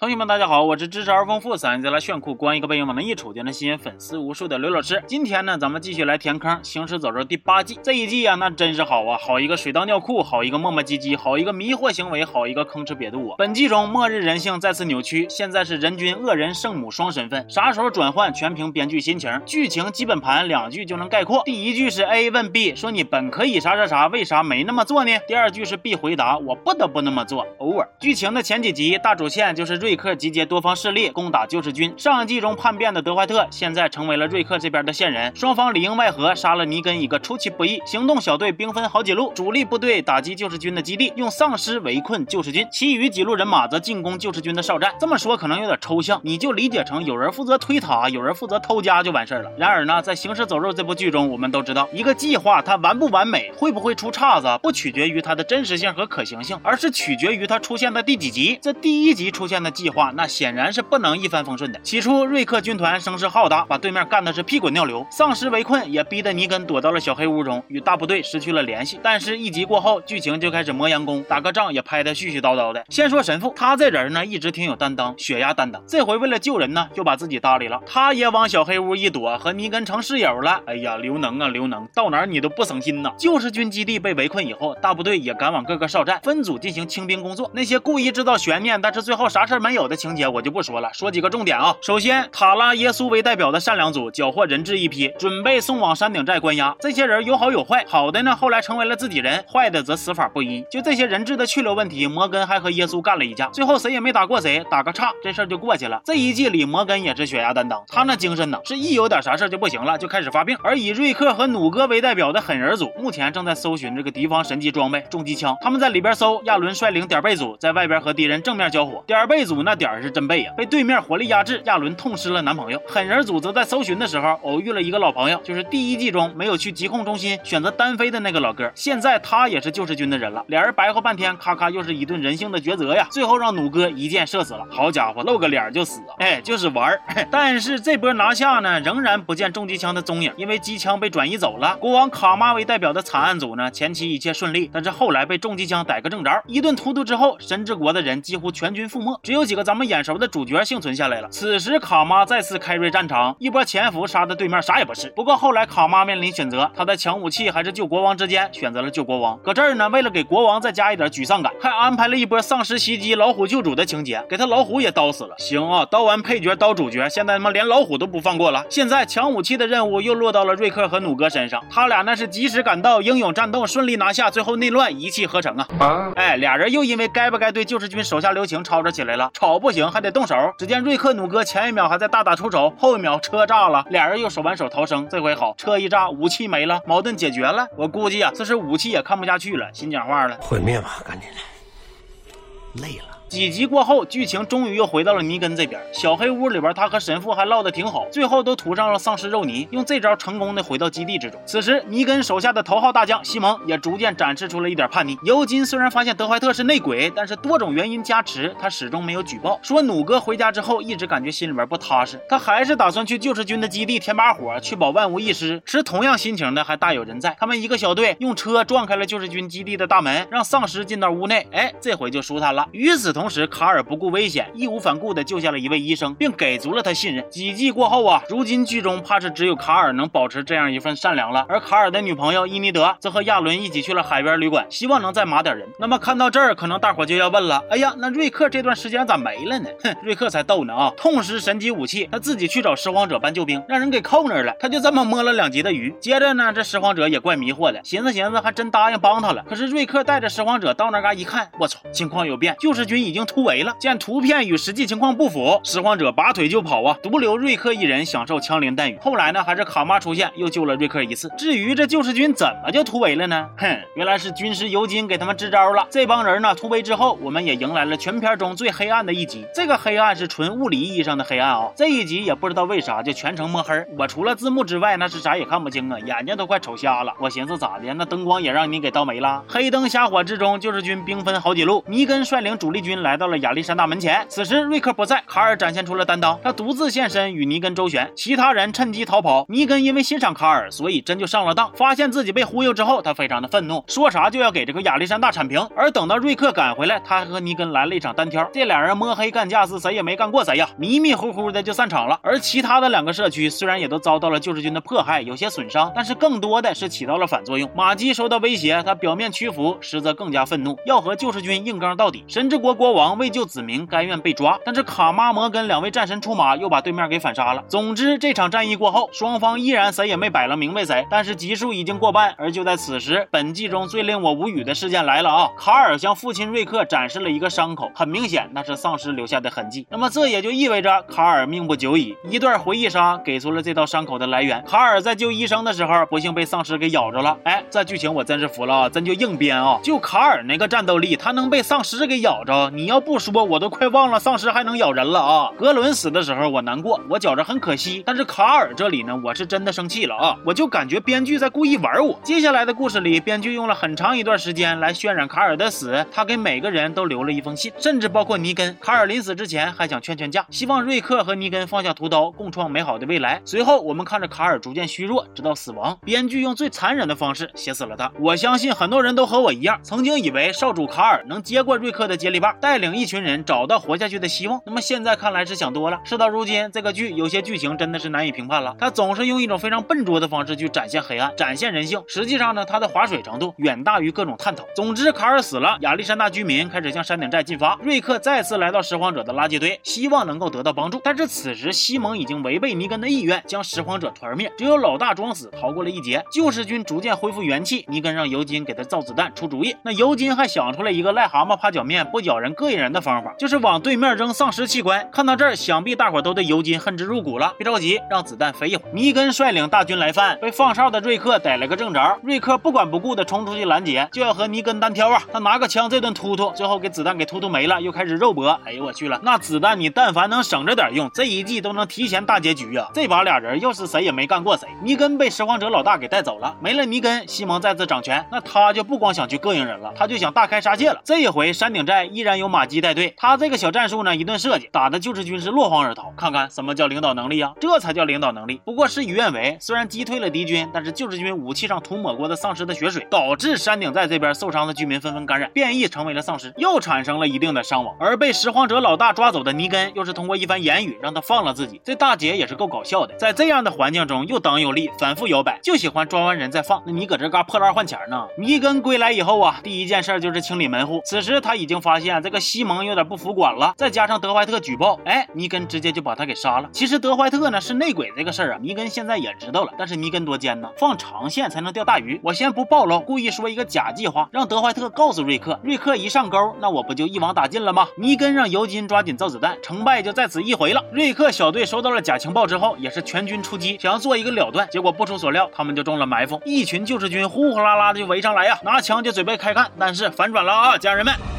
同学们，大家好，我是知识而丰富、三人再来炫酷、光一个背影往那一杵就能吸引粉丝无数的刘老师。今天呢，咱们继续来填坑，《行尸走肉》第八季。这一季啊，那真是好啊，好一个水到尿裤，好一个磨磨唧唧，好一个迷惑行为，好一个吭哧瘪肚啊！本季中，末日人性再次扭曲，现在是人均恶人圣母双身份，啥时候转换，全凭编剧心情。剧情基本盘两句就能概括：第一句是 A 问 B 说你本可以啥啥啥，为啥没那么做呢？第二句是 B 回答我不得不那么做，偶尔。剧情的前几集，大主线就是瑞瑞克集结多方。势力攻打救世军。上一季中叛变的德怀特，现在成为了瑞克这边的线人。双方里应外合，杀了尼根一个出其不意。行动小队兵分好几路，主力部队打击救世军的基地，用丧尸围困救世军；其余几路人马则进攻救世军的哨站。这么说可能有点抽象，你就理解成有人负责推塔，有人负责偷家就完事儿了。然而呢，在《行尸走肉》这部剧中，我们都知道，一个计划它完不完美，会不会出岔子，不取决于它的真实性和可行性，而是取决于它出现的第几集。这第一集出现的计划，那显然是不能一帆风顺的。起初，瑞克军团声势浩大，把对面干的是屁滚尿流，丧尸围困，也逼得尼根躲到了小黑屋中，与大部队失去了联系。但是，一集过后，剧情就开始磨洋工，打个仗也拍得絮絮叨叨的。先说神父，他这人呢，一直挺有担当，血压担当。这回为了救人呢，又把自己搭理了，他也往小黑屋一躲，和尼根成室友了。哎呀，刘能啊，刘能，到哪你都不省心呐。救世军基地被围困以后，大部队也赶往各个哨站，分组进行清兵工作。那些故意制造悬念，但是最后啥事没有的情节，我就不说了。说几个重点啊。首先，塔拉耶稣为代表的善良组缴获人质一批，准备送往山顶寨关押。这些人有好有坏，好的呢，后来成为了自己人；坏的则死法不一。就这些人质的去留问题，摩根还和耶稣干了一架，最后谁也没打过谁，打个岔，这事儿就过去了。这一季里，摩根也是血压担当，他那精神呢，是一有点啥事就不行了，就开始发病。而以瑞克和弩哥为代表的狠人组，目前正在搜寻这个敌方神级装备重机枪。他们在里边搜，亚伦率领点背组在外边和敌人正面交火，点背组那点儿是真背呀，被对面火力压制。亚伦痛失了男朋友，狠人组则在搜寻的时候偶遇了一个老朋友，就是第一季中没有去疾控中心选择单飞的那个老哥。现在他也是救世军的人了，俩人白活半天，咔咔又是一顿人性的抉择呀。最后让弩哥一箭射死了。好家伙，露个脸就死，哎，就是玩儿。但是这波拿下呢，仍然不见重机枪的踪影，因为机枪被转移走了。国王卡妈为代表的惨案组呢，前期一切顺利，但是后来被重机枪逮个正着，一顿突突之后，神之国的人几乎全军覆没，只有几个咱们眼熟的主角幸存下来了。此时卡妈再次开瑞战场，一波潜伏杀的对面啥也不是。不过后来卡妈面临选择，她在抢武器还是救国王之间，选择了救国王。搁这儿呢，为了给国王再加一点沮丧感，还安排了一波丧尸袭击老虎救主的情节，给他老虎也刀死了。行啊，刀完配角刀主角，现在他妈连老虎都不放过了。现在抢武器的任务又落到了瑞克和弩哥身上，他俩那是及时赶到，英勇战斗，顺利拿下，最后内乱一气呵成啊！哎，俩人又因为该不该对救世军手下留情吵吵起来了，吵不行还得动手。只见瑞克努哥前一秒还在大打出手，后一秒车炸了，俩人又手挽手逃生。这回好，车一炸，武器没了，矛盾解决了。我估计啊，这是武器也看不下去了，心讲话了，毁灭吧，赶紧的，累了。几集过后，剧情终于又回到了尼根这边。小黑屋里边，他和神父还唠得挺好，最后都涂上了丧尸肉泥，用这招成功的回到基地之中。此时，尼根手下的头号大将西蒙也逐渐展示出了一点叛逆。尤金虽然发现德怀特是内鬼，但是多种原因加持，他始终没有举报。说弩哥回家之后，一直感觉心里边不踏实，他还是打算去救世军的基地添把火，确保万无一失。持同样心情的还大有人在，他们一个小队用车撞开了救世军基地的大门，让丧尸进到屋内。哎，这回就舒坦了。与此同同时，卡尔不。顾危险，义无反顾地救下了一位医生，并给足了他信任。几季过后啊，如今剧中怕是只有卡尔能保持这样一份善良了。而卡尔的女朋友伊妮德则和亚伦一起去了海边旅馆，希望能再码点人。那么看到这儿，可能大伙就要问了：哎呀，那瑞克这段时间咋没了呢？哼，瑞克才逗呢啊！痛失神级武器，他自己去找拾荒者搬救兵，让人给扣那儿了。他就这么摸了两集的鱼。接着呢，这拾荒者也怪迷惑的，寻思寻思，还真答应帮他了。可是瑞克带着拾荒者到那嘎一看，我操，情况有变，救世军已经突围了。见图片与实际情况不符，拾荒者拔腿就跑啊，独留瑞克一人享受枪林弹雨。后来呢，还是卡妈出现，又救了瑞克一次。至于这救世军怎么就突围了呢？哼，原来是军师尤金给他们支招了。这帮人呢突围之后，我们也迎来了全片中最黑暗的一集。这个黑暗是纯物理意义上的黑暗啊。这一集也不知道为啥就全程摸黑，我除了字幕之外，那是啥也看不清啊，眼睛都快瞅瞎了。我寻思咋的，那灯光也让你给倒没了？黑灯瞎火之中，救世军兵分好几路，尼根率领主力军。来到了亚历山大门前。此时瑞克不在，卡尔展现出了担当，他独自现身与尼根周旋，其他人趁机逃跑。尼根因为欣赏卡尔，所以真就上了当。发现自己被忽悠之后，他非常的愤怒，说啥就要给这个亚历山大铲平。而等到瑞克赶回来，他还和尼根来了一场单挑，这俩人摸黑干架是谁也没干过谁呀，迷迷糊糊的就散场了。而其他的两个社区虽然也都遭到了救世军的迫害，有些损伤，但是更多的是起到了反作用。马基受到威胁，他表面屈服，实则更加愤怒，要和救世军硬刚到底。神之国国王为救子民，甘愿被抓，但是卡妈摩根两位战神出马，又把对面给反杀了。总之，这场战役过后，双方依然谁也没摆了明白谁，但是集数已经过半。而就在此时，本季中最令我无语的事件来了啊！卡尔向父亲瑞克展示了一个伤口，很明显那是丧尸留下的痕迹。那么这也就意味着卡尔命不久矣。一段回忆杀给出了这道伤口的来源。卡尔在救医生的时候，不幸被丧尸给咬着了。哎，这剧情我真是服了啊！真就硬编啊！就卡尔那个战斗力，他能被丧尸给咬着？你要不说，我都快忘了丧尸还能咬人了啊！格伦死的时候我难过，我觉着很可惜。但是卡尔这里呢，我是真的生气了啊！我就感觉编剧在故意玩我。接下来的故事里，编剧用了很长一段时间来渲染卡尔的死。他给每个人都留了一封信，甚至包括尼根。卡尔临死之前还想劝劝架，希望瑞克和尼根放下屠刀，共创美好的未来。随后我们看着卡尔逐渐虚弱，直到死亡。编剧用最残忍的方式写死了他。我相信很多人都和我一样，曾经以为少主卡尔能接过瑞克的接力棒，但带领一群人找到活下去的希望。那么现在看来是想多了。事到如今，这个剧有些剧情真的是难以评判了。他总是用一种非常笨拙的方式去展现黑暗，展现人性。实际上呢，他的划水程度远大于各种探讨。总之，卡尔死了，亚历山大居民开始向山顶寨进发。瑞克再次来到拾荒者的垃圾堆，希望能够得到帮助。但是此时西蒙已经违背尼根的意愿，将拾荒者团灭，只有老大装死逃过了一劫。救世军逐渐恢复元气，尼根让尤金给他造子弹出主意。那尤金还想出了一个癞蛤蟆趴脚面不咬人膈应人的方法，就是往对面扔丧尸器官。看到这儿，想必大伙都对尤金恨之入骨了。别着急，让子弹飞一会儿。尼根率领大军来犯，被放哨的瑞克逮了个正着。瑞克不管不顾的冲出去拦截，就要和尼根单挑啊！他拿个枪这顿突突，最后给子弹给突突没了，又开始肉搏。哎呦我去了，那子弹你但凡能省着点用，这一季都能提前大结局啊！这把俩人又是谁也没干过谁。尼根被拾荒者老大给带走了，没了尼根，西蒙再次掌权，那他就不光想去膈应人了，他就想大开杀戒了。这一回山顶寨依然由马基带队，他这个小战术呢，一顿设计，打的救世军是落荒而逃。看看什么叫领导能力啊？这才叫领导能力。不过事与愿违，虽然击退了敌军，但是救世军武器上涂抹过的丧尸的血水，导致山顶寨这边受伤的居民纷纷感染，变异成为了丧尸，又产生了一定的伤亡。而被拾荒者老大抓走的尼根，又是通过一番言语让他放了自己。这大姐也是够搞笑的，在这样的环境中又当又立，反复摇摆，就喜欢抓完人再放。那你搁这嘎破烂换钱呢？尼根归来以后啊，第一件事就是清理门户。此时他已经发现这这个西蒙有点不服管了，再加上德怀特举报，哎，尼根直接就把他给杀了。其实德怀特呢是内鬼这个事儿啊，尼根现在也知道了，但是尼根多奸呢，放长线才能钓大鱼。我先不暴露，故意说一个假计划，让德怀特告诉瑞克，瑞克一上钩，那我不就一网打尽了吗？尼根让尤金抓紧造子弹，成败就在此一回了。瑞克小队收到了假情报之后，也是全军出击，想要做一个了断，结果不出所料，他们就中了埋伏，一群救世军呼呼啦啦的就围上来呀，拿枪就准备开干，但是反转了啊，家人们。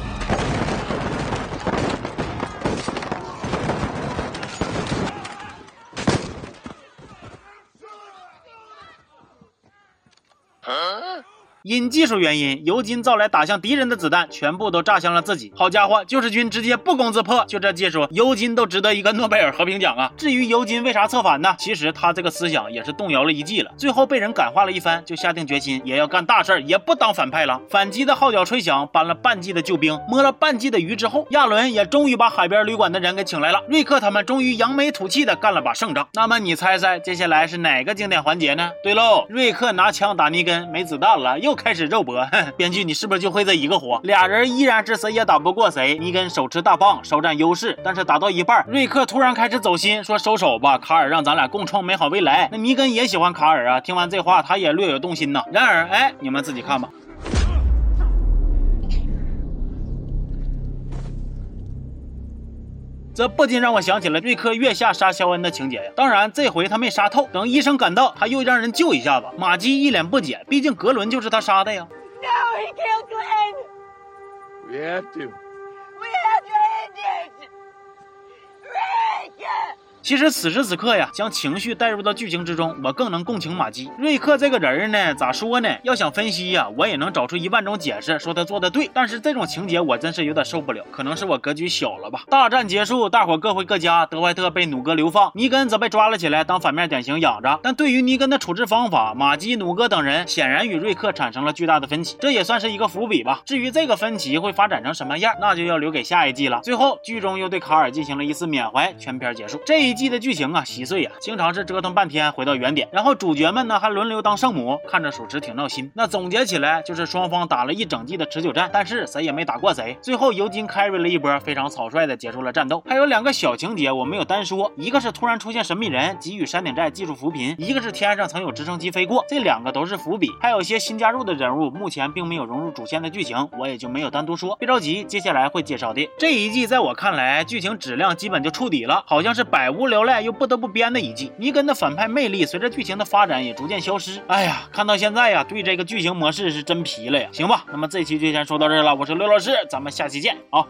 因技术原因，尤金造来打向敌人的子弹全部都炸向了自己。好家伙，救世军直接不攻自破，就这技术，尤金都值得一个诺贝尔和平奖啊！至于尤金为啥策反呢？其实他这个思想也是动摇了一季了，最后被人感化了一番，就下定决心也要干大事儿，也不当反派了。反击的号角吹响，搬了半季的救兵，摸了半季的鱼之后，亚伦也终于把海边旅馆的人给请来了。瑞克他们终于扬眉吐气的干了把胜仗。那么你猜猜，接下来是哪个经典环节呢？对喽，瑞克拿枪打尼根，没子弹了，又又开始肉搏。编剧，你是不是就会这一个活？俩人依然是谁也打不过谁。尼根手持大棒，稍占优势，但是打到一半，瑞克突然开始走心，说收手吧，卡尔让咱俩共创美好未来。那尼根也喜欢卡尔啊，听完这话，他也略有动心呐。然而，哎，你们自己看吧。这不禁让我想起了瑞克月下杀肖恩的情节呀。当然，这回他没杀透。等医生赶到，他又让人救一下子。马基一脸不解，毕竟格伦就是他杀的呀。No, he killed Glenn! We have to. 其实此时此刻呀，将情绪带入到剧情之中，我更能共情马姬。瑞克这个人呢，咋说呢？要想分析呀，我也能找出一万种解释，说他做的对。但是这种情节我真是有点受不了，可能是我格局小了吧。大战结束，大伙各回各家，德怀特被努哥流放，尼根则被抓了起来当反面典型养着。但对于尼根的处置方法，马基、努哥等人显然与瑞克产生了巨大的分歧，这也算是一个伏笔吧。至于这个分歧会发展成什么样，那就要留给下一季了。最后，剧中又对卡尔进行了一次缅怀，全片结束。这一季季的剧情啊，稀碎呀，经常是折腾半天回到原点，然后主角们呢还轮流当圣母，看着属实挺闹心。那总结起来就是双方打了一整季的持久战，但是谁也没打过谁。最后尤金 carry 了一波，非常草率的结束了战斗。还有两个小情节我没有单说，一个是突然出现神秘人给予山顶寨技术扶贫，一个是天上曾有直升机飞过，这两个都是伏笔。还有些新加入的人物，目前并没有融入主线的剧情，我也就没有单独说。别着急，接下来会介绍的。这一季在我看来，剧情质量基本就触底了，好像是百无聊赖又不得不编的一季。尼根的反派魅力随着剧情的发展也逐渐消失。哎呀，看到现在呀，对这个剧情模式是真皮了呀。行吧，那么这期就先说到这儿了，我是刘老师，咱们下期见啊。